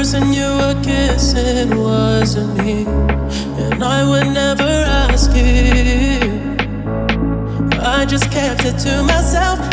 person you were kissing wasn't me, and I would never ask you. I just kept it to myself.